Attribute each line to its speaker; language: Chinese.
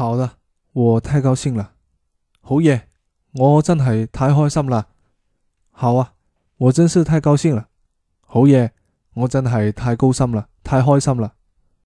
Speaker 1: 好啦我太高兴啦。好嘢我真系太开心啦。好啊我真是太高兴啦。好嘢我真系太高心啦太开心啦。